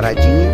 paradinha.